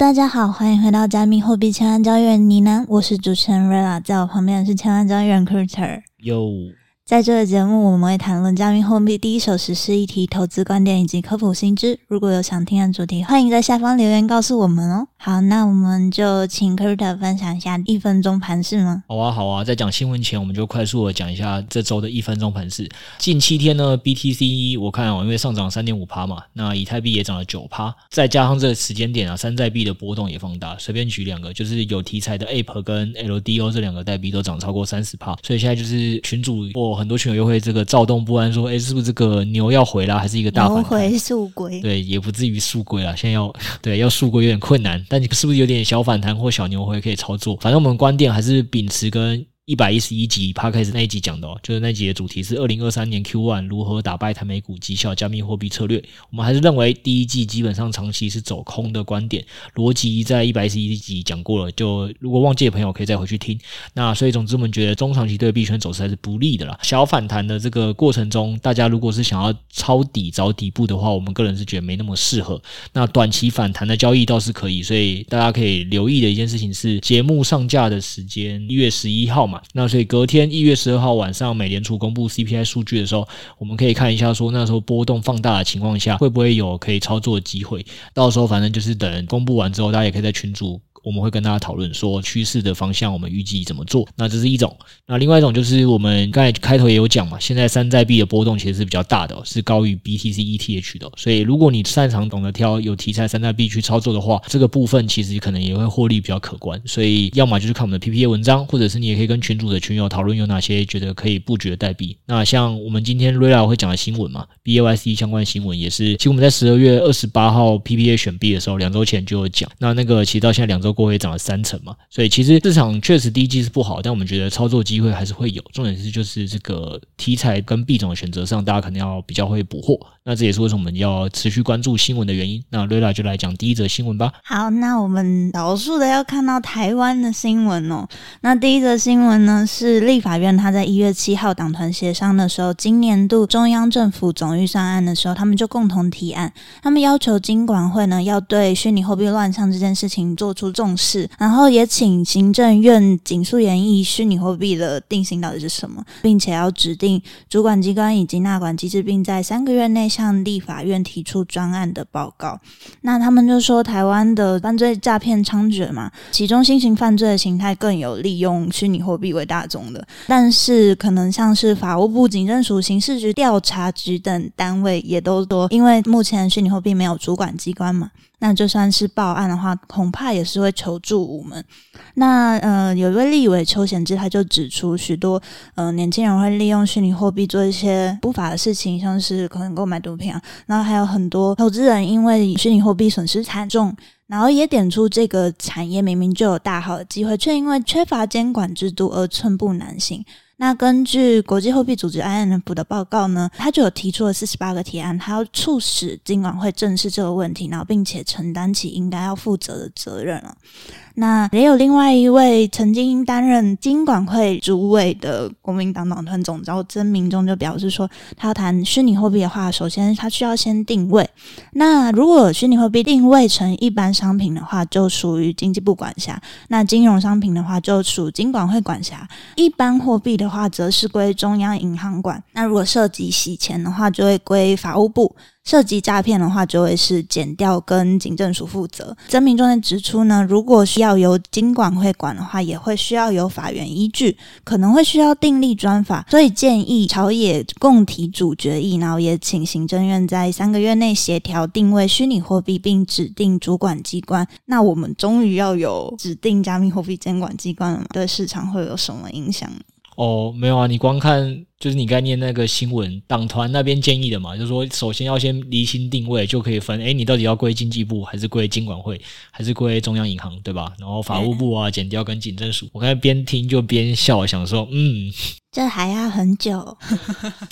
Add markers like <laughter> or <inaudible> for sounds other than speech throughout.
大家好，欢迎回到加密货币千万交易员呢喃，我是主持人 Rella，在我旁边的是千万交易员 Kurter。哟。在这个节目，我们会谈论加密货币第一手实施议题、投资观点以及科普新知。如果有想听的主题，欢迎在下方留言告诉我们哦。好，那我们就请 Kurt 分享一下一分钟盘势吗？好啊，好啊。在讲新闻前，我们就快速的讲一下这周的一分钟盘势。近七天呢，BTC 我看哦，因为上涨三点五趴嘛，那以太币也涨了九趴，再加上这个时间点啊，山寨币的波动也放大。随便举两个，就是有题材的 Ape 跟 LDO 这两个代币都涨超过三十趴，所以现在就是群主或很多群友又会这个。躁动不安，说：“哎，是不是这个牛要回来，还是一个大反弹？”牛回速归，对，也不至于速归了。现在要 <laughs> 对要速归有点困难，但你是不是有点小反弹或小牛回可以操作？反正我们观点还是秉持跟。一百一十一集 Podcast 那一集讲的哦，就是那集的主题是二零二三年 Q1 如何打败台美股绩效加密货币策略。我们还是认为第一季基本上长期是走空的观点，逻辑在一百一十一集讲过了。就如果忘记的朋友可以再回去听。那所以总之我们觉得中长期对币圈走势还是不利的啦。小反弹的这个过程中，大家如果是想要抄底找底部的话，我们个人是觉得没那么适合。那短期反弹的交易倒是可以，所以大家可以留意的一件事情是节目上架的时间一月十一号嘛。那所以隔天一月十二号晚上，美联储公布 CPI 数据的时候，我们可以看一下，说那时候波动放大的情况下，会不会有可以操作的机会？到时候反正就是等公布完之后，大家也可以在群组。我们会跟大家讨论说趋势的方向，我们预计怎么做。那这是一种，那另外一种就是我们刚才开头也有讲嘛，现在山寨币的波动其实是比较大的，是高于 BTC ETH 的。所以如果你擅长懂得挑有题材山寨币去操作的话，这个部分其实可能也会获利比较可观。所以要么就是看我们的 PPA 文章，或者是你也可以跟群组的群友讨论有哪些觉得可以布局的代币。那像我们今天 Rella 会讲的新闻嘛，BAYC 相关新闻也是，其实我们在十二月二十八号 PPA 选币的时候，两周前就有讲。那那个其实到现在两周。过后也涨了三成嘛，所以其实市场确实第一季是不好，但我们觉得操作机会还是会有。重点是就是这个题材跟币种的选择上，大家可能要比较会捕获。那这也是为什么我们要持续关注新闻的原因。那 Rella 就来讲第一则新闻吧。好，那我们少数的要看到台湾的新闻哦。那第一则新闻呢是立法院他在一月七号党团协商的时候，今年度中央政府总预算案的时候，他们就共同提案，他们要求金管会呢要对虚拟货币乱象这件事情做出重视，然后也请行政院紧速研议虚拟货币的定性到底是什么，并且要指定主管机关以及纳管机制，并在三个月内向立法院提出专案的报告。那他们就说，台湾的犯罪诈骗猖獗嘛，其中新型犯罪的形态更有利用虚拟货币为大宗的，但是可能像是法务部、警政署、刑事局、调查局等单位也都说，因为目前虚拟货币没有主管机关嘛。那就算是报案的话，恐怕也是会求助无门。那呃，有一位立委邱显智，他就指出，许多呃年轻人会利用虚拟货币做一些不法的事情，像是可能购买毒品啊。然后还有很多投资人因为虚拟货币损失惨重，然后也点出这个产业明明就有大好的机会，却因为缺乏监管制度而寸步难行。那根据国际货币组织 IMF 的报告呢，他就有提出了四十八个提案，他要促使金管会正视这个问题，然后并且承担起应该要负责的责任了。那也有另外一位曾经担任金管会主委的国民党党团总召曾铭宗就表示说，他要谈虚拟货币的话，首先他需要先定位。那如果虚拟货币定位成一般商品的话，就属于经济部管辖；那金融商品的话，就属金管会管辖；一般货币的话，则是归中央银行管。那如果涉及洗钱的话，就会归法务部。涉及诈骗的话，就会是减调跟警政署负责。曾铭宗在指出呢，如果需要由金管会管的话，也会需要有法源依据，可能会需要订立专法。所以建议朝野共提主决议，然后也请行政院在三个月内协调定位虚拟货币，并指定主管机关。那我们终于要有指定加密货币监管机关了吗？对市场会有什么影响？哦，没有啊，你光看。就是你刚念那个新闻，党团那边建议的嘛，就是说首先要先厘清定位，就可以分，诶，你到底要归经济部，还是归金管会，还是归中央银行，对吧？然后法务部啊、检调跟警政署，我刚才边听就边笑，想说，嗯，这还要很久，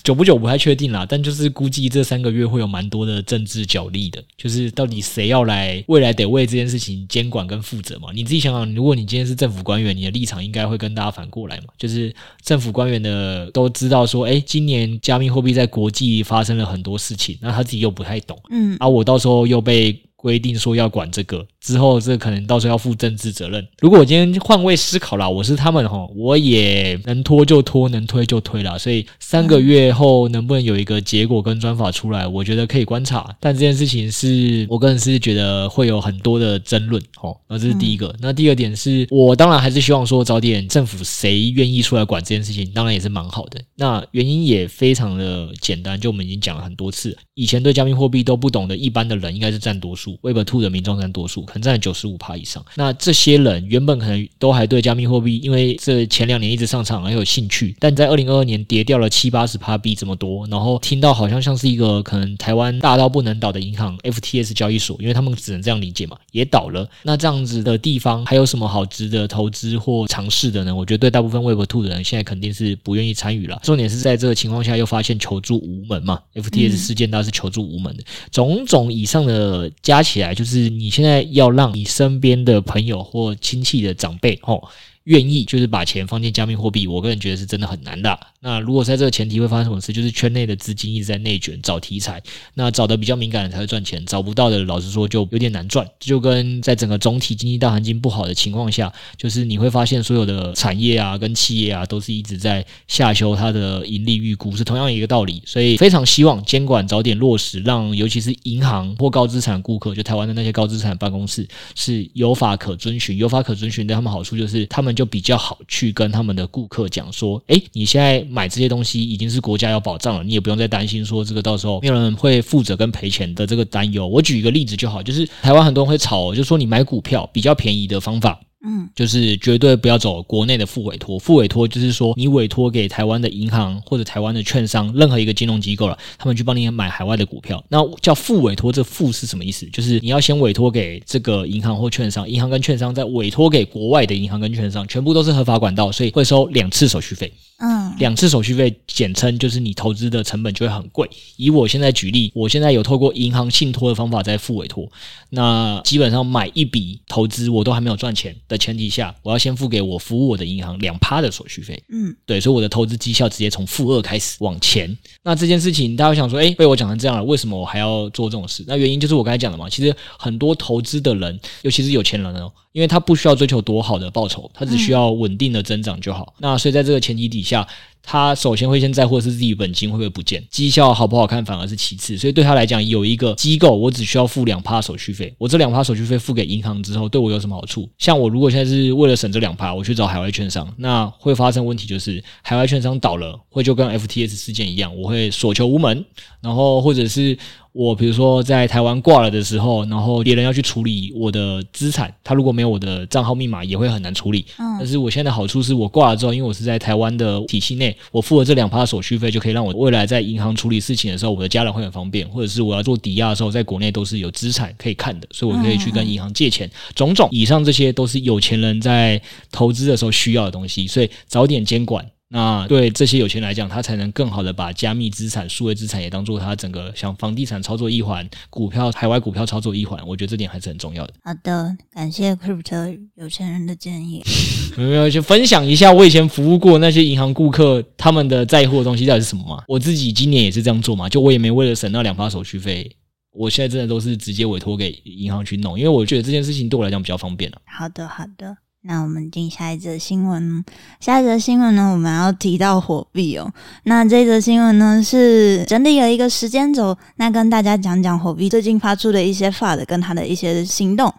久不久不太确定啦，但就是估计这三个月会有蛮多的政治角力的，就是到底谁要来未来得为这件事情监管跟负责嘛？你自己想想，如果你今天是政府官员，你的立场应该会跟大家反过来嘛，就是政府官员的都知道。到说，哎，今年加密货币在国际发生了很多事情，那他自己又不太懂，嗯，而、啊、我到时候又被规定说要管这个，之后这可能到时候要负政治责任。如果我今天换位思考啦，我是他们哈，我也能拖就拖，能推就推啦。所以三个月后能不能有一个结果跟专法出来，我觉得可以观察。但这件事情是我个人是觉得会有很多的争论哦。那这是第一个。那第二点是我当然还是希望说早点政府谁愿意出来管这件事情，当然也是蛮好的。那原因也非常的简单，就我们已经讲了很多次，以前对加密货币都不懂的一般的人应该是占多数，Web Two 的民众占多数。可能占九十五趴以上。那这些人原本可能都还对加密货币，因为这前两年一直上场很有兴趣，但在二零二二年跌掉了七八十趴币这么多，然后听到好像像是一个可能台湾大到不能倒的银行 FTS 交易所，因为他们只能这样理解嘛，也倒了。那这样子的地方还有什么好值得投资或尝试的呢？我觉得对大部分 Web Two 的人现在肯定是不愿意参与了。重点是在这个情况下又发现求助无门嘛，FTS 事件倒是求助无门的。种种以上的加加起来，就是你现在。要让你身边的朋友或亲戚的长辈，吼。愿意就是把钱放进加密货币，我个人觉得是真的很难的。那如果在这个前提会发生什么事，就是圈内的资金一直在内卷找题材，那找的比较敏感的才会赚钱，找不到的老实说就有点难赚。就跟在整个总体经济大环境不好的情况下，就是你会发现所有的产业啊跟企业啊都是一直在下修它的盈利预估，是同样一个道理。所以非常希望监管早点落实，让尤其是银行或高资产顾客，就台湾的那些高资产办公室是有法可遵循，有法可遵循对他们好处就是他们。就比较好去跟他们的顾客讲说，诶，你现在买这些东西已经是国家有保障了，你也不用再担心说这个到时候没有人会负责跟赔钱的这个担忧。我举一个例子就好，就是台湾很多人会炒，就说你买股票比较便宜的方法。嗯，就是绝对不要走国内的副委托。副委托就是说，你委托给台湾的银行或者台湾的券商，任何一个金融机构了，他们去帮你买海外的股票。那叫副委托，这副是什么意思？就是你要先委托给这个银行或券商，银行跟券商再委托给国外的银行跟券商，全部都是合法管道，所以会收两次手续费。嗯，两次手续费，简称就是你投资的成本就会很贵。以我现在举例，我现在有透过银行信托的方法在付委托，那基本上买一笔投资我都还没有赚钱的前提下，我要先付给我服务我的银行两趴的手续费。嗯，对，所以我的投资绩效直接从负二开始往前。那这件事情大家会想说，诶，被我讲成这样了，为什么我还要做这种事？那原因就是我刚才讲的嘛，其实很多投资的人，尤其是有钱人哦，因为他不需要追求多好的报酬，他只需要稳定的增长就好。那所以在这个前提底下。下，他首先会先在乎的是自己本金会不会不见，绩效好不好看反而是其次。所以对他来讲，有一个机构，我只需要付两趴手续费。我这两趴手续费付给银行之后，对我有什么好处？像我如果现在是为了省这两趴，我去找海外券商，那会发生问题就是海外券商倒了，会就跟 FTS 事件一样，我会所求无门，然后或者是。我比如说在台湾挂了的时候，然后别人要去处理我的资产，他如果没有我的账号密码，也会很难处理。嗯，但是我现在的好处是我挂了之后，因为我是在台湾的体系内，我付了这两趴手续费，就可以让我未来在银行处理事情的时候，我的家人会很方便，或者是我要做抵押的时候，在国内都是有资产可以看的，所以我可以去跟银行借钱。种种以上这些都是有钱人在投资的时候需要的东西，所以早点监管。那对这些有钱人来讲，他才能更好的把加密资产、数位资产也当做他整个像房地产操作一环、股票、海外股票操作一环。我觉得这点还是很重要的。好的，感谢 Crypto 有钱人的建议。有没有去分享一下我以前服务过那些银行顾客他们的在乎的东西到底是什么吗？我自己今年也是这样做嘛，就我也没为了省那两趴手续费，我现在真的都是直接委托给银行去弄，因为我觉得这件事情对我来讲比较方便了。好的，好的。那我们进下一则新闻。下一则新闻呢，我们要提到火币哦。那这则新闻呢，是整理了一个时间轴，那跟大家讲讲火币最近发出的一些 FUD 跟他的一些行动。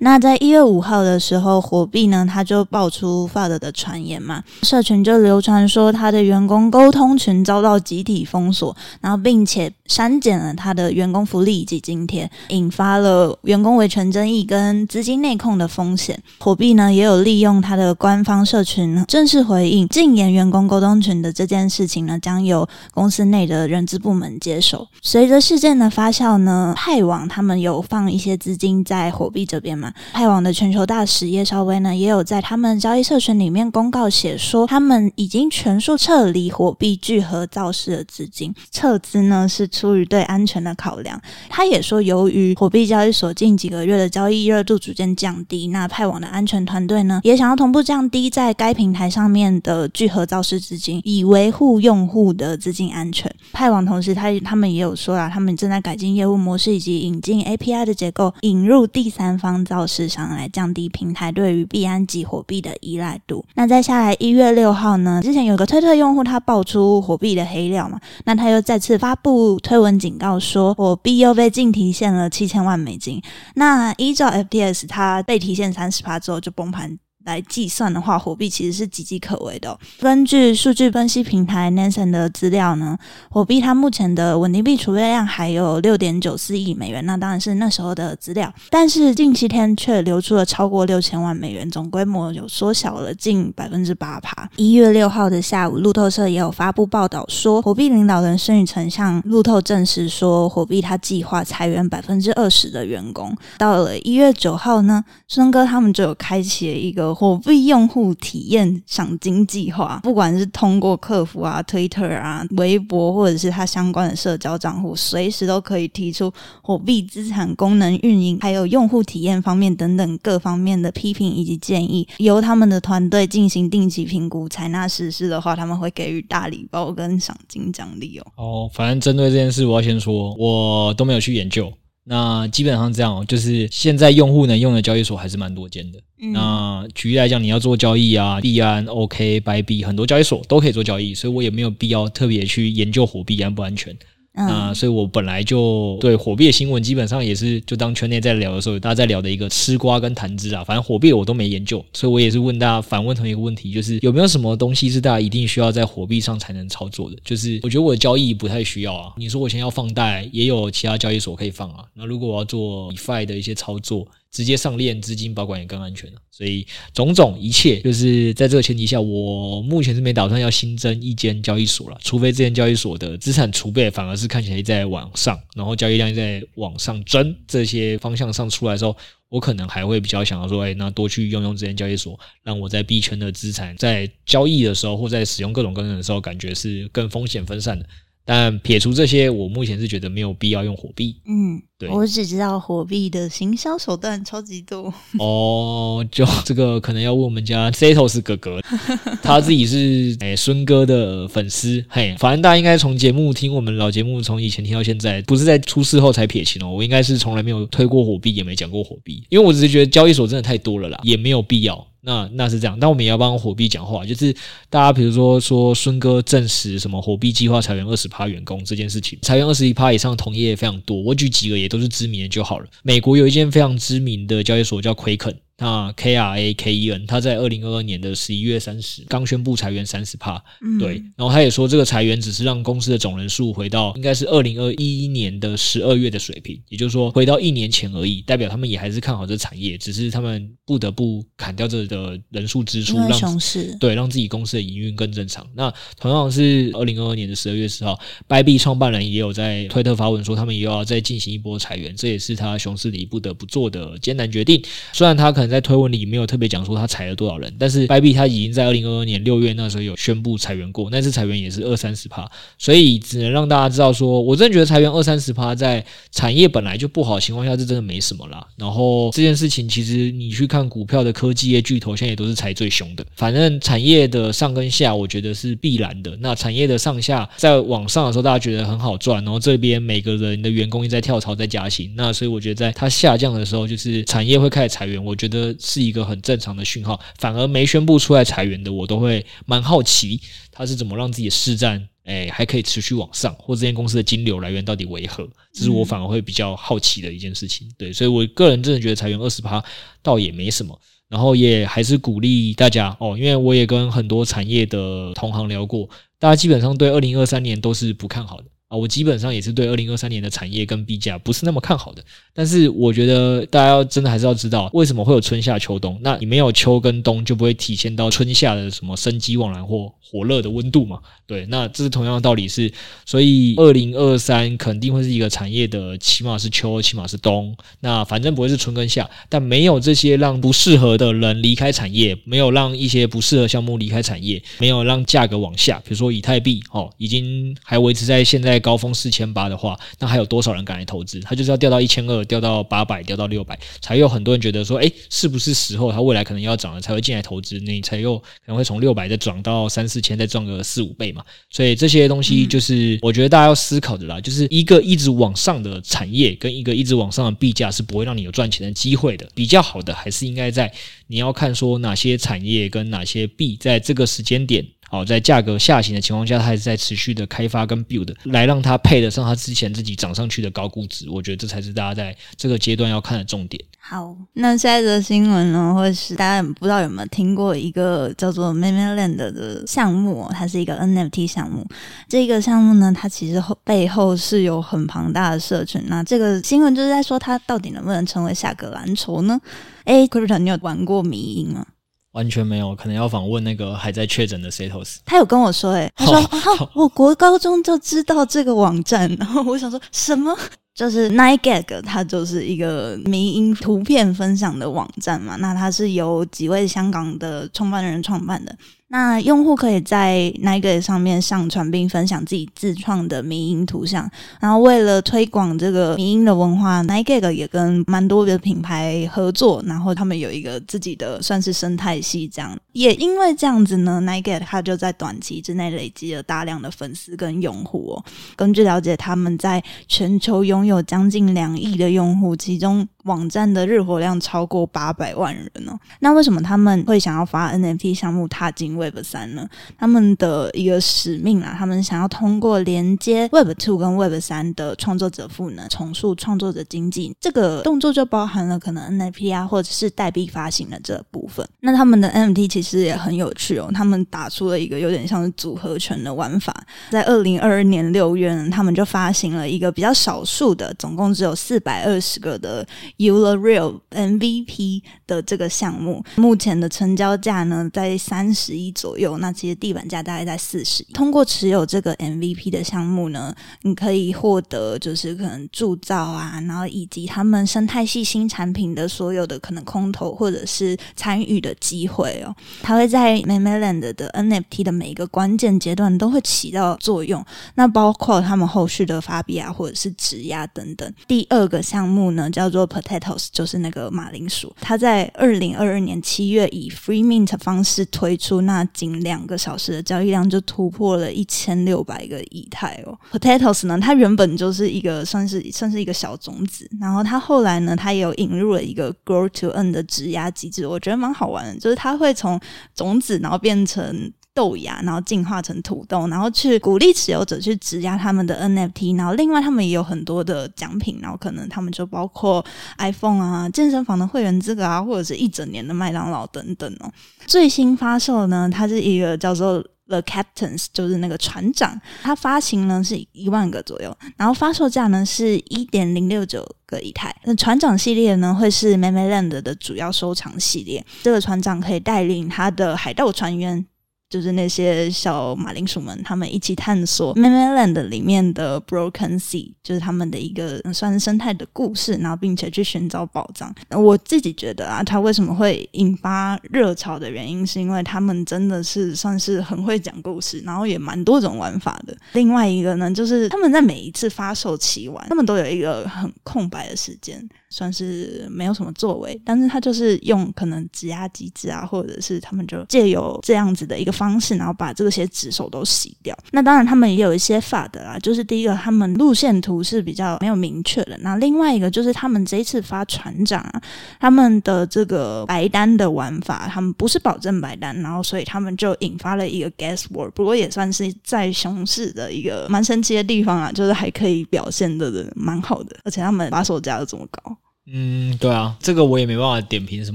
那在一月五号的时候，火币呢，他就爆出 FUD 的传言嘛，社群就流传说他的员工沟通群遭到集体封锁，然后并且删减了他的员工福利以及津贴，引发了员工维权争议跟资金内控的风险。火币呢，也有。利用他的官方社群正式回应禁言员工沟通群的这件事情呢，将由公司内的人资部门接手。随着事件的发酵呢，派网他们有放一些资金在火币这边嘛。派网的全球大使叶绍威呢，也有在他们交易社群里面公告写说，他们已经全数撤离火币聚合造势的资金，撤资呢是出于对安全的考量。他也说，由于火币交易所近几个月的交易热度逐渐降低，那派网的安全团队对呢，也想要同步降低在该平台上面的聚合造势资金，以维护用户的资金安全。派网同时他，他们也有说啊，他们正在改进业务模式以及引进 API 的结构，引入第三方造市商来降低平台对于币安及火币的依赖度。那再下来一月六号呢，之前有个推特用户他爆出火币的黑料嘛，那他又再次发布推文警告说火币又被净提现了七千万美金。那依照 FTS，它被提现三十趴之后就崩盘。来计算的话，火币其实是岌岌可危的。根据数据分析平台 Nansen 的资料呢，火币它目前的稳定币储备量还有六点九四亿美元，那当然是那时候的资料。但是近七天却流出了超过六千万美元，总规模有缩小了近百分之八趴。一月六号的下午，路透社也有发布报道说，火币领导人孙宇晨向路透证实说，火币他计划裁员百分之二十的员工。到了一月九号呢，孙哥他们就有开启了一个。火币用户体验赏金计划，不管是通过客服啊、Twitter 啊、微博，或者是他相关的社交账户，随时都可以提出火币资产功能运营，还有用户体验方面等等各方面的批评以及建议，由他们的团队进行定期评估，采纳实施的话，他们会给予大礼包跟赏金奖励哦。哦，反正针对这件事，我要先说，我都没有去研究。那基本上这样，就是现在用户能用的交易所还是蛮多间的。嗯、那举例来讲，你要做交易啊，币安、OK、Bybit 很多交易所都可以做交易，所以我也没有必要特别去研究火币安不安全。嗯、啊，所以我本来就对火币的新闻基本上也是就当圈内在聊的时候，大家在聊的一个吃瓜跟谈资啊。反正火币我都没研究，所以我也是问大家反问同一个问题，就是有没有什么东西是大家一定需要在火币上才能操作的？就是我觉得我的交易不太需要啊。你说我现在要放贷，也有其他交易所可以放啊。那如果我要做 DeFi 的一些操作，直接上链，资金保管也更安全了。所以种种一切，就是在这个前提下，我目前是没打算要新增一间交易所了，除非这间交易所的资产储备反而是看起来在往上，然后交易量在往上增，这些方向上出来的时候，我可能还会比较想要说，哎，那多去用用这间交易所，让我在币圈的资产在交易的时候或在使用各种功能的时候，感觉是更风险分散的。但撇除这些，我目前是觉得没有必要用火币。嗯，对，我只知道火币的行销手段超级多。<laughs> 哦，就这个可能要问我们家 Setos 哥哥，<laughs> 他自己是哎孙哥的粉丝。嘿，反正大家应该从节目听我们老节目，从以前听到现在，不是在出事后才撇清哦。我应该是从来没有推过火币，也没讲过火币，因为我只是觉得交易所真的太多了啦，也没有必要。那那是这样，但我们也要帮火币讲话，就是大家比如说说孙哥证实什么火币计划裁员二十趴员工这件事情，裁员二十一趴以上的同业非常多，我举几个也都都是知名的就好了。美国有一间非常知名的交易所叫奎肯。那 K R A K E N，他在二零二二年的十一月三十刚宣布裁员三十帕，对，然后他也说这个裁员只是让公司的总人数回到应该是二零二一年的十二月的水平，也就是说回到一年前而已，代表他们也还是看好这产业，只是他们不得不砍掉这的人数支出，让对让自己公司的营运更正常。那同样是二零二二年的十二月十号，Bybit 创办人也有在推特发文说，他们也要再进行一波裁员，这也是他熊市里不得不做的艰难决定。虽然他可在推文里没有特别讲说他裁了多少人，但是 Bybit 他已经在二零二二年六月那时候有宣布裁员过，那次裁员也是二三十趴，所以只能让大家知道说，我真的觉得裁员二三十趴在产业本来就不好的情况下，这真的没什么啦。然后这件事情其实你去看股票的科技业巨头，现在也都是裁最凶的。反正产业的上跟下，我觉得是必然的。那产业的上下在往上的时候，大家觉得很好赚，然后这边每个人的员工也在跳槽在加薪，那所以我觉得在它下降的时候，就是产业会开始裁员，我觉得。是一个很正常的讯号，反而没宣布出来裁员的，我都会蛮好奇他是怎么让自己的市占诶还可以持续往上，或这间公司的金流来源到底为何？这是我反而会比较好奇的一件事情。对，所以我个人真的觉得裁员二十趴倒也没什么，然后也还是鼓励大家哦，因为我也跟很多产业的同行聊过，大家基本上对二零二三年都是不看好的。我基本上也是对二零二三年的产业跟币价不是那么看好的，但是我觉得大家要真的还是要知道为什么会有春夏秋冬。那你没有秋跟冬，就不会体现到春夏的什么生机盎然或火热的温度嘛？对，那这是同样的道理是，所以二零二三肯定会是一个产业的，起码是秋，起码是冬。那反正不会是春跟夏，但没有这些让不适合的人离开产业，没有让一些不适合项目离开产业，没有让价格往下，比如说以太币哦，已经还维持在现在。高峰四千八的话，那还有多少人敢来投资？它就是要掉到一千二，掉到八百，掉到六百，才有很多人觉得说，哎，是不是时候它未来可能要涨了，才会进来投资？你才有可能会从六百再涨到三四千，再赚个四五倍嘛。所以这些东西就是我觉得大家要思考的啦，就是一个一直往上的产业跟一个一直往上的币价是不会让你有赚钱的机会的。比较好的还是应该在你要看说哪些产业跟哪些币在这个时间点。好，在价格下行的情况下，它还是在持续的开发跟 build，来让它配得上它之前自己涨上去的高估值。我觉得这才是大家在这个阶段要看的重点。好，那下一则新闻呢，或是大家不知道有没有听过一个叫做 Memeland 的项目，它是一个 NFT 项目。这个项目呢，它其实后背后是有很庞大的社群。那这个新闻就是在说，它到底能不能成为下个蓝筹呢？诶，Crypto，你有玩过迷因吗？完全没有，可能要访问那个还在确诊的 Setos。他有跟我说、欸，诶他说，啊，我国高中就知道这个网站，然后我想说什么？就是 9gag，它就是一个民音图片分享的网站嘛。那它是由几位香港的创办人创办的。那用户可以在 9gag 上面上传并分享自己自创的迷因图像，然后为了推广这个迷因的文化 9gag 也跟蛮多的品牌合作，然后他们有一个自己的算是生态系这样。也因为这样子呢 9gag 它就在短期之内累积了大量的粉丝跟用户哦。根据了解，他们在全球拥有将近两亿的用户，其中网站的日活量超过八百万人哦。那为什么他们会想要发 NFT 项目踏进 Web 三呢，他们的一个使命啊，他们想要通过连接 Web Two 跟 Web 三的创作者赋能，重塑创作者经济。这个动作就包含了可能 NFT 啊，或者是代币发行的这部分。那他们的 NFT 其实也很有趣哦，他们打出了一个有点像是组合拳的玩法。在二零二二年六月呢，他们就发行了一个比较少数的，总共只有四百二十个的 Ethereum MVP 的这个项目。目前的成交价呢，在三十一左右，那其实地板价大概在四十。通过持有这个 MVP 的项目呢，你可以获得就是可能铸造啊，然后以及他们生态系新产品的所有的可能空投或者是参与的机会哦。它会在 Memeland 的 NFT 的每一个关键阶段都会起到作用，那包括他们后续的发币啊，或者是质押等等。第二个项目呢，叫做 Potatoes，就是那个马铃薯，它在二零二二年七月以 Free Mint 方式推出那。仅两个小时的交易量就突破了一千六百个以太哦。Potatoes 呢，它原本就是一个算是算是一个小种子，然后它后来呢，它也有引入了一个 Grow to Earn 的质押机制，我觉得蛮好玩的，就是它会从种子然后变成豆芽，然后进化成土豆，然后去鼓励持有者去质押他们的 NFT，然后另外他们也有很多的奖品，然后可能他们就包括 iPhone 啊、健身房的会员资格啊，或者是一整年的麦当劳等等哦。最新发售呢，它是一个叫做 The Captains，就是那个船长，它发行呢是一万个左右，然后发售价呢是一点零六九个以太。那船长系列呢会是 Memeland 的主要收藏系列，这个船长可以带领他的海盗船员。就是那些小马铃薯们，他们一起探索 Memeland 里面的 Broken Sea，就是他们的一个算是生态的故事，然后并且去寻找宝藏。我自己觉得啊，他为什么会引发热潮的原因，是因为他们真的是算是很会讲故事，然后也蛮多种玩法的。另外一个呢，就是他们在每一次发售期完，他们都有一个很空白的时间。算是没有什么作为，但是他就是用可能质押机制啊，或者是他们就借由这样子的一个方式，然后把这些纸手都洗掉。那当然他们也有一些法的啦，就是第一个他们路线图是比较没有明确的。那另外一个就是他们这一次发船长啊，他们的这个白单的玩法，他们不是保证白单，然后所以他们就引发了一个 gas war。不过也算是在熊市的一个蛮神奇的地方啊，就是还可以表现的蛮好的，而且他们把手价又这么高。嗯，对啊，这个我也没办法点评什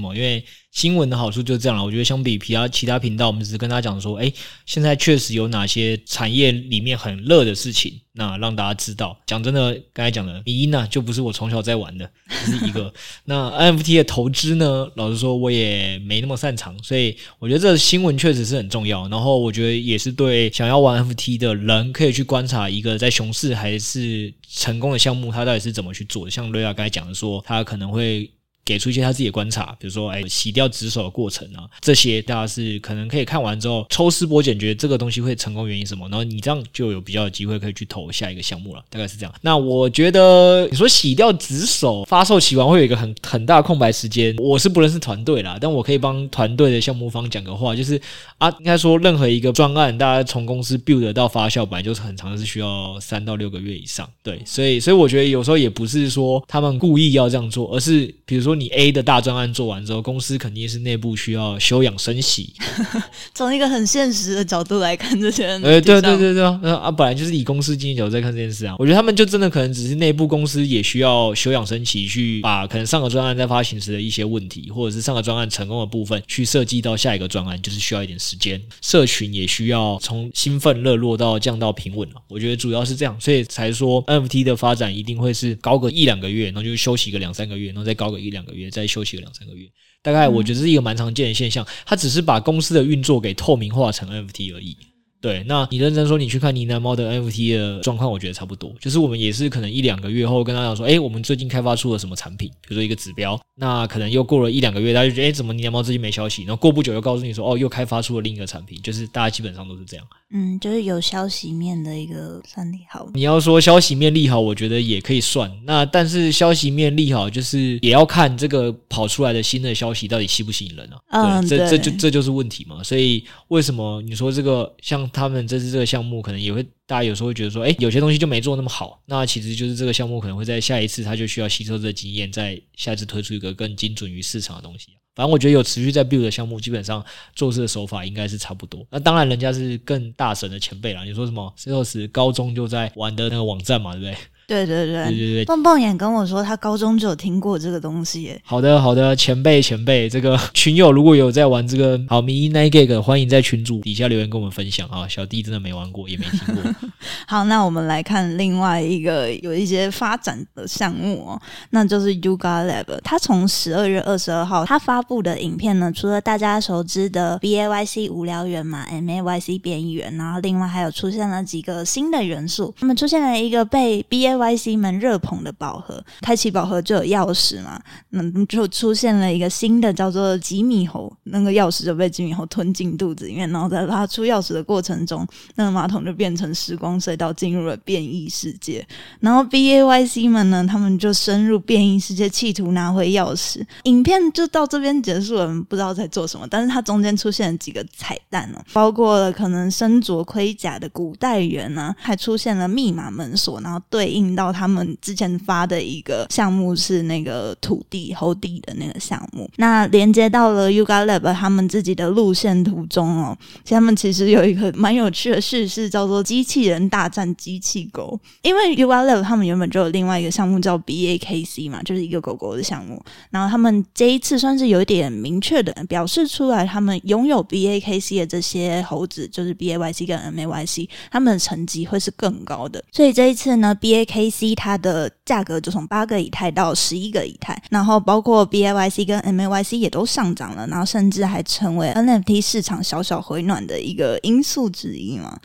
么，因为新闻的好处就是这样了。我觉得相比其他其他频道，我们只是跟大家讲说，哎，现在确实有哪些产业里面很热的事情。那让大家知道，讲真的，刚才讲的迷因呢，就不是我从小在玩的，这是一个。<laughs> 那 NFT 的投资呢，老实说，我也没那么擅长，所以我觉得这个新闻确实是很重要。然后我觉得也是对想要玩 NFT 的人，可以去观察一个在熊市还是成功的项目，它到底是怎么去做的。像瑞亚刚才讲的说，它可能会。给出一些他自己的观察，比如说，哎，洗掉值守的过程啊，这些大家是可能可以看完之后抽丝剥茧，觉得这个东西会成功原因什么，然后你这样就有比较有机会可以去投下一个项目了，大概是这样。那我觉得你说洗掉值守，发售期完会有一个很很大的空白时间，我是不认识团队啦，但我可以帮团队的项目方讲个话，就是啊，应该说任何一个专案，大家从公司 build 到发酵，本来就是很长，是需要三到六个月以上，对，所以所以我觉得有时候也不是说他们故意要这样做，而是比如说你 A 的大专案做完之后，公司肯定是内部需要休养生息，<laughs> 从一个很现实的角度来看这些人，呃，对对对对啊，啊，本来就是以公司经营角度在看这件事啊，我觉得他们就真的可能只是内部公司也需要休养生息，去把可能上个专案在发行时的一些问题，或者是上个专案成功的部分，去设计到下一个专案，就是需要一点时间，社群也需要从兴奋热络到降到平稳了，我觉得主要是这样，所以才说 NFT 的发展一定会是高个一两个月，然后就休息个两三个月，然后再高个一两个月，再休息个两三个月，大概我觉得是一个蛮常见的现象，他只是把公司的运作给透明化成 NFT 而已。对，那你认真说，你去看呢喃猫的 NFT 的状况，我觉得差不多。就是我们也是可能一两个月后跟他讲说，哎，我们最近开发出了什么产品，比如说一个指标。那可能又过了一两个月，大家就觉得，哎，怎么呢喃猫最近没消息？然后过不久又告诉你说，哦，又开发出了另一个产品。就是大家基本上都是这样。嗯，就是有消息面的一个算利好。你要说消息面利好，我觉得也可以算。那但是消息面利好，就是也要看这个跑出来的新的消息到底吸不吸引人啊？嗯，对，这这就这就是问题嘛。所以为什么你说这个像他们这次这个项目，可能也会大家有时候会觉得说，哎，有些东西就没做那么好。那其实就是这个项目可能会在下一次，它就需要吸收这个经验，在下一次推出一个更精准于市场的东西。反正我觉得有持续在 build 的项目，基本上做事的手法应该是差不多。那当然，人家是更大神的前辈啦。你说什么？Celos 高中就在玩的那个网站嘛，对不对？对对对对对对，蹦蹦眼跟我说，他高中就有听过这个东西耶。好的好的，前辈前辈，这个群友如果有在玩这个好迷 Night Gag，欢迎在群组底下留言跟我们分享啊。小弟真的没玩过，也没听过。<laughs> 好，那我们来看另外一个有一些发展的项目哦，<laughs> 那就是 Yuga Lab。他从十二月二十二号他发布的影片呢，除了大家熟知的 B A Y C 无聊猿嘛，M A Y C 变异猿，然后另外还有出现了几个新的元素。那么出现了一个被 B A Y C 们热捧的宝盒，开启宝盒就有钥匙嘛，那就出现了一个新的叫做吉米猴，那个钥匙就被吉米猴吞进肚子里面，然后在拉出钥匙的过程中，那个马桶就变成时光隧道，进入了变异世界。然后 B A Y C 们呢，他们就深入变异世界，企图拿回钥匙。影片就到这边结束了，不知道在做什么，但是它中间出现了几个彩蛋哦，包括了可能身着盔甲的古代猿呢，还出现了密码门锁，然后对应到他。们之前发的一个项目是那个土地后地的那个项目，那连接到了 Yuga Lab 把他们自己的路线图中哦，他们其实有一个蛮有趣的叙事，叫做“机器人大战机器狗”。因为 Yuga Lab 他们原本就有另外一个项目叫 BAKC 嘛，就是一个狗狗的项目。然后他们这一次算是有一点明确的表示出来，他们拥有 BAKC 的这些猴子，就是 BAYC 跟 MAYC，他们的成绩会是更高的。所以这一次呢，BAKC 它的价格就从八个以太到十一个以太，然后包括 B A Y C 跟 M A Y C 也都上涨了，然后甚至还成为 N F T 市场小小回暖的一个因素之一嘛。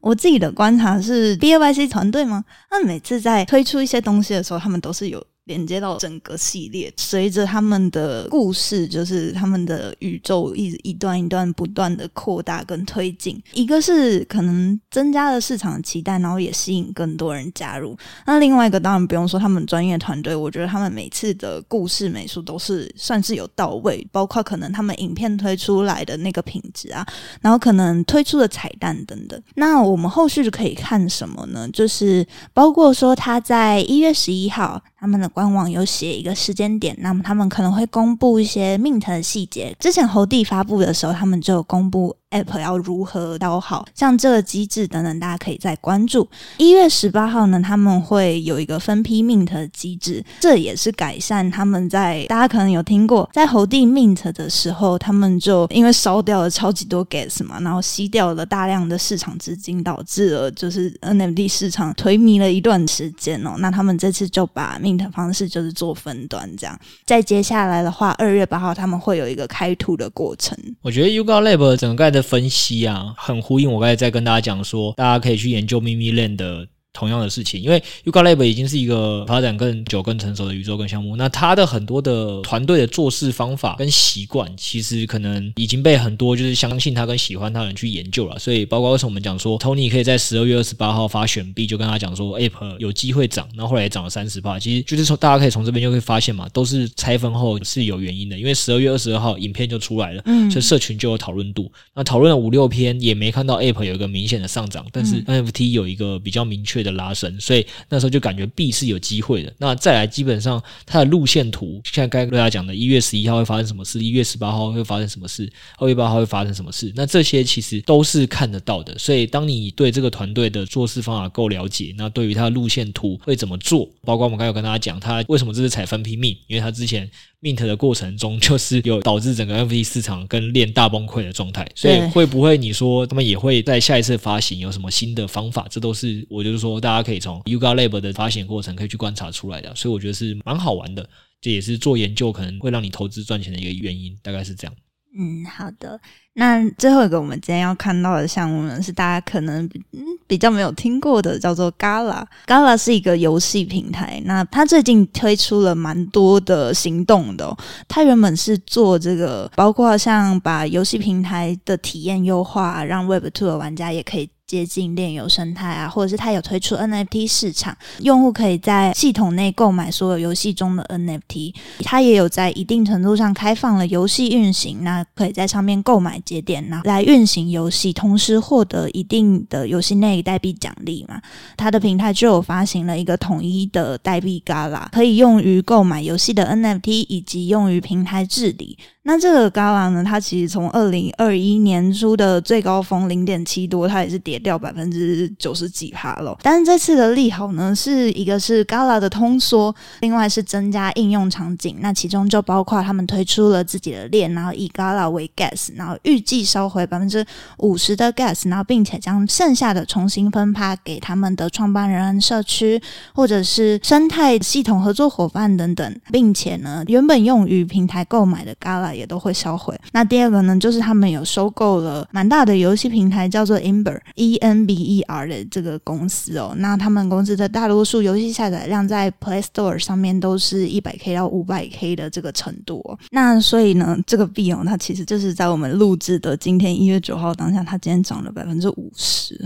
我自己的观察是 B A Y C 团队吗？那每次在推出一些东西的时候，他们都是有。连接到整个系列，随着他们的故事，就是他们的宇宙一一段一段不断的扩大跟推进。一个是可能增加了市场的期待，然后也吸引更多人加入。那另外一个当然不用说，他们专业团队，我觉得他们每次的故事美术都是算是有到位，包括可能他们影片推出来的那个品质啊，然后可能推出的彩蛋等等。那我们后续就可以看什么呢？就是包括说他在一月十一号。他们的官网有写一个时间点，那么他们可能会公布一些 Mint 的细节。之前猴帝发布的时候，他们就公布。App 要如何刀好，像这个机制等等，大家可以再关注。一月十八号呢，他们会有一个分批 Mint 的机制，这也是改善他们在大家可能有听过，在猴帝 Mint 的时候，他们就因为烧掉了超级多 Gas 嘛，然后吸掉了大量的市场资金，导致了就是 NFT 市场颓靡了一段时间哦。那他们这次就把 Mint 方方式就是做分段这样。再接下来的话，二月八号他们会有一个开图的过程。我觉得 UGOLAB 整个盖的。分析啊，很呼应我刚才在跟大家讲说，大家可以去研究 Mimi lan 的同样的事情，因为 Yuga Lab 已经是一个发展更久、更成熟的宇宙跟项目，那它的很多的团队的做事方法跟习惯，其实可能已经被很多就是相信他跟喜欢他的人去研究了。所以，包括为什么我们讲说 Tony 可以在十二月二十八号发选币，就跟他讲说 App 有机会涨，然后后来也涨了三十趴。其实就是从大家可以从这边就会发现嘛，都是拆分后是有原因的，因为十二月二十二号影片就出来了，嗯，所以社群就有讨论度。那讨论了五六篇，也没看到 App 有一个明显的上涨，但是 NFT 有一个比较明确的拉升，所以。那时候就感觉 B 是有机会的。那再来，基本上它的路线图，现在该跟大家讲的，一月十一号会发生什么事，一月十八号会发生什么事，二月八号会发生什么事，那这些其实都是看得到的。所以，当你对这个团队的做事方法够了解，那对于它的路线图会怎么做，包括我们刚才有跟大家讲，它为什么这是采分批命，因为它之前。Mint 的过程中，就是有导致整个 NFT 市场跟链大崩溃的状态，所以会不会你说他们也会在下一次发行有什么新的方法？这都是我就是说，大家可以从 Yuga Lab 的发行过程可以去观察出来的，所以我觉得是蛮好玩的，这也是做研究可能会让你投资赚钱的一个原因，大概是这样。嗯，好的。那最后一个我们今天要看到的项目呢，是大家可能嗯比较没有听过的，叫做 Gala。Gala 是一个游戏平台，那它最近推出了蛮多的行动的哦。它原本是做这个，包括像把游戏平台的体验优化，让 Web Two 的玩家也可以。接近炼油生态啊，或者是它有推出 NFT 市场，用户可以在系统内购买所有游戏中的 NFT。它也有在一定程度上开放了游戏运行，那可以在上面购买节点，然后来运行游戏，同时获得一定的游戏内代币奖励嘛。它的平台就有发行了一个统一的代币 Gala，可以用于购买游戏的 NFT，以及用于平台治理。那这个 Gala 呢，它其实从二零二一年初的最高峰零点七多，它也是跌掉百分之九十几趴了。但是这次的利好呢，是一个是 Gala 的通缩，另外是增加应用场景。那其中就包括他们推出了自己的链，然后以 Gala 为 Gas，然后预计收回百分之五十的 Gas，然后并且将剩下的重新分发给他们的创办人社区或者是生态系统合作伙伴等等，并且呢，原本用于平台购买的 Gala。也都会销毁。那第二个呢，就是他们有收购了蛮大的游戏平台，叫做 Ember（E N B E R） 的这个公司哦。那他们公司的大多数游戏下载量在 Play Store 上面都是一百 K 到五百 K 的这个程度哦。那所以呢，这个币哦，它其实就是在我们录制的今天一月九号当下，它今天涨了百分之五十。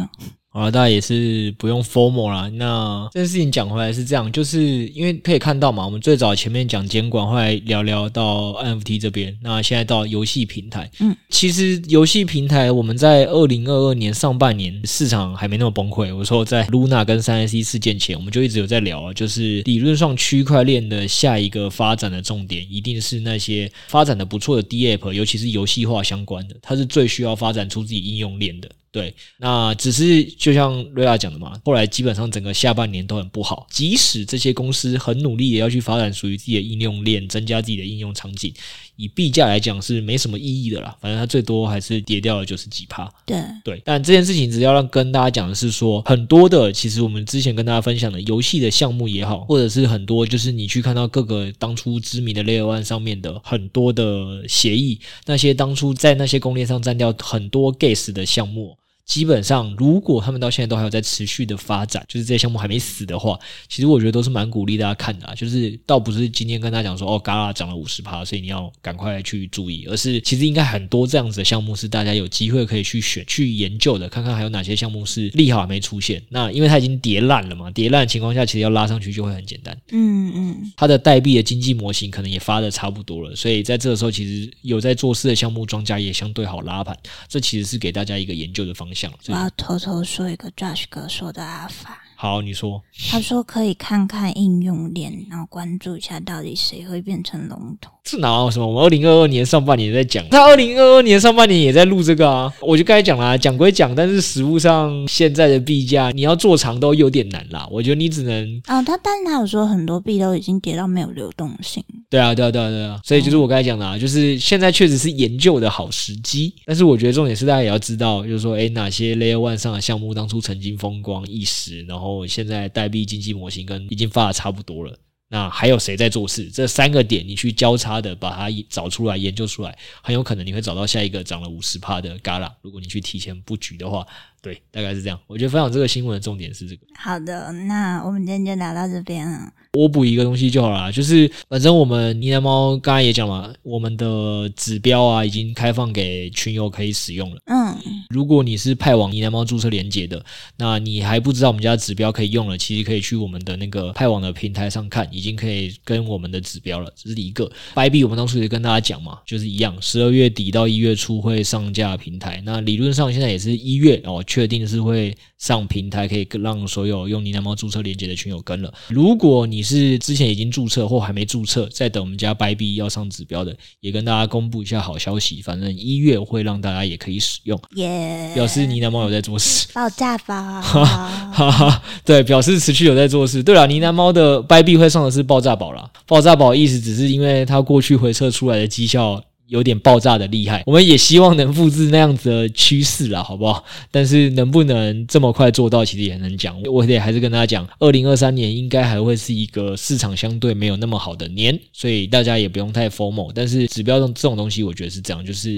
啊，大家也是不用 formal 啦。那这件事情讲回来是这样，就是因为可以看到嘛，我们最早前面讲监管，后来聊聊到 NFT 这边，那现在到游戏平台。嗯，其实游戏平台我们在二零二二年上半年市场还没那么崩溃。我说在 Luna 跟三 SC 事件前，我们就一直有在聊啊，就是理论上区块链的下一个发展的重点，一定是那些发展的不错的 DApp，尤其是游戏化相关的，它是最需要发展出自己应用链的。对，那只是就像瑞亚讲的嘛，后来基本上整个下半年都很不好。即使这些公司很努力，也要去发展属于自己的应用链，增加自己的应用场景，以币价来讲是没什么意义的啦。反正它最多还是跌掉了九十几趴。对对，但这件事情只要让跟大家讲的是说，很多的其实我们之前跟大家分享的游戏的项目也好，或者是很多就是你去看到各个当初知名的 Layer One 上面的很多的协议，那些当初在那些公链上占掉很多 Gas 的项目。基本上，如果他们到现在都还有在持续的发展，就是这些项目还没死的话，其实我觉得都是蛮鼓励大家看的啊。就是倒不是今天跟大家讲说哦，Gala 涨了五十趴，所以你要赶快去注意，而是其实应该很多这样子的项目是大家有机会可以去选、去研究的，看看还有哪些项目是利好还没出现。那因为它已经跌烂了嘛，跌烂的情况下，其实要拉上去就会很简单。嗯嗯，它的代币的经济模型可能也发的差不多了，所以在这个时候，其实有在做事的项目庄家也相对好拉盘。这其实是给大家一个研究的方向。我要偷偷说一个 Josh 哥说的阿法。好，你说。他说可以看看应用链，然后关注一下到底谁会变成龙头。这哪有什么？我们二零二二年上半年在讲，他二零二二年上半年也在录这个啊。我就刚才讲啦，讲归讲，但是实物上现在的币价，你要做长都有点难啦。我觉得你只能啊、哦，他但是他有说很多币都已经跌到没有流动性。对啊，对啊，对啊，对啊。所以就是我刚才讲的啊，就是现在确实是研究的好时机。但是我觉得重点是大家也要知道，就是说，诶，哪些 Layer One 上的项目当初曾经风光一时，然后现在代。币经济模型跟已经发的差不多了，那还有谁在做事？这三个点你去交叉的把它找出来、研究出来，很有可能你会找到下一个涨了五十帕的 Gala。如果你去提前布局的话，对，大概是这样。我觉得分享这个新闻的重点是这个。好的，那我们今天就聊到这边了。我补一个东西就好了，就是反正我们呢喃猫刚才也讲了，我们的指标啊已经开放给群友可以使用了。嗯，如果你是派网呢喃猫注册连接的，那你还不知道我们家指标可以用了，其实可以去我们的那个派网的平台上看，已经可以跟我们的指标了。这是一个。白币我们当初也跟大家讲嘛，就是一样，十二月底到一月初会上架平台。那理论上现在也是一月哦，确定是会上平台，可以让所有用呢喃猫注册连接的群友跟了。如果你是之前已经注册或还没注册，在等我们家白币要上指标的，也跟大家公布一下好消息。反正一月会让大家也可以使用，<laughs> 耶，表示呢喃猫有在做事，爆炸吧，哈哈，对，表示持续有在做事。对了，呢喃猫的白币会上的是爆炸宝啦，爆炸宝意思只是因为它过去回撤出来的绩效。有点爆炸的厉害，我们也希望能复制那样子的趋势啦，好不好？但是能不能这么快做到，其实也很难讲。我得还是跟大家讲，二零二三年应该还会是一个市场相对没有那么好的年，所以大家也不用太 formal。但是指标这这种东西，我觉得是这样，就是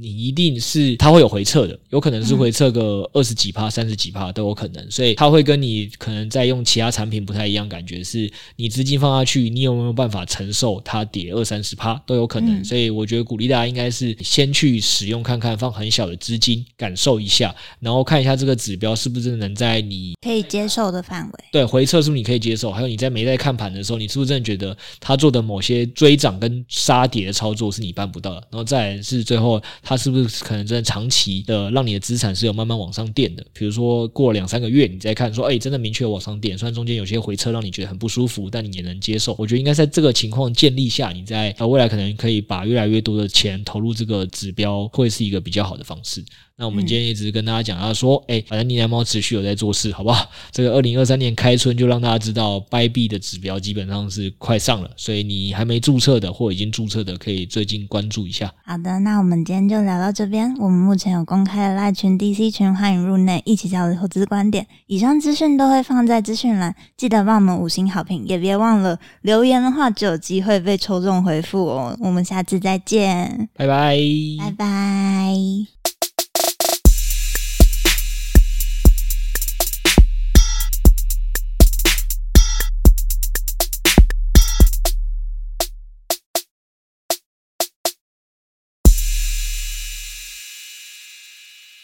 你一定是它会有回撤的，有可能是回撤个二十几趴、三十几趴都有可能，所以它会跟你可能在用其他产品不太一样，感觉是你资金放下去，你有没有办法承受它跌二三十趴都有可能，所以我觉得。鼓励大家应该是先去使用看看，放很小的资金感受一下，然后看一下这个指标是不是能在你可以接受的范围。对，回撤是不是你可以接受？还有你在没在看盘的时候，你是不是真的觉得他做的某些追涨跟杀跌的操作是你办不到的？然后再来是最后，他是不是可能真的长期的让你的资产是有慢慢往上垫的？比如说过两三个月，你再看说，哎，真的明确往上垫，虽然中间有些回撤让你觉得很不舒服，但你也能接受。我觉得应该在这个情况建立下，你在呃未来可能可以把越来越多的钱投入这个指标，会是一个比较好的方式。那我们今天一直跟大家讲，他说，哎，反正呢喃猫持续有在做事，好不好？这个二零二三年开春就让大家知道，Bybit 的指标基本上是快上了，所以你还没注册的或已经注册的，可以最近关注一下。好的，那我们今天就聊到这边。我们目前有公开的赖群、DC 群，欢迎入内一起交流投资观点。以上资讯都会放在资讯栏，记得帮我们五星好评，也别忘了留言的话就有机会被抽中回复哦。我们下次再见，拜拜，拜拜。